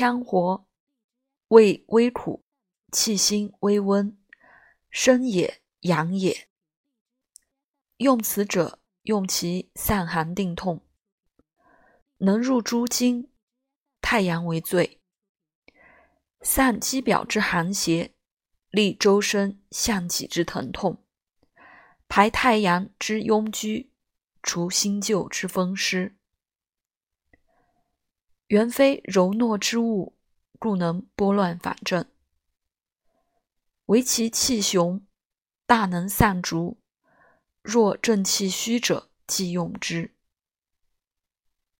羌活，味微苦，气辛微温，生也，养也。用此者，用其散寒定痛，能入诸经。太阳为最，散肌表之寒邪，利周身项脊之疼痛，排太阳之壅居，除新旧之风湿。原非柔懦之物，故能拨乱反正。唯其气雄，大能散逐。若正气虚者，即用之。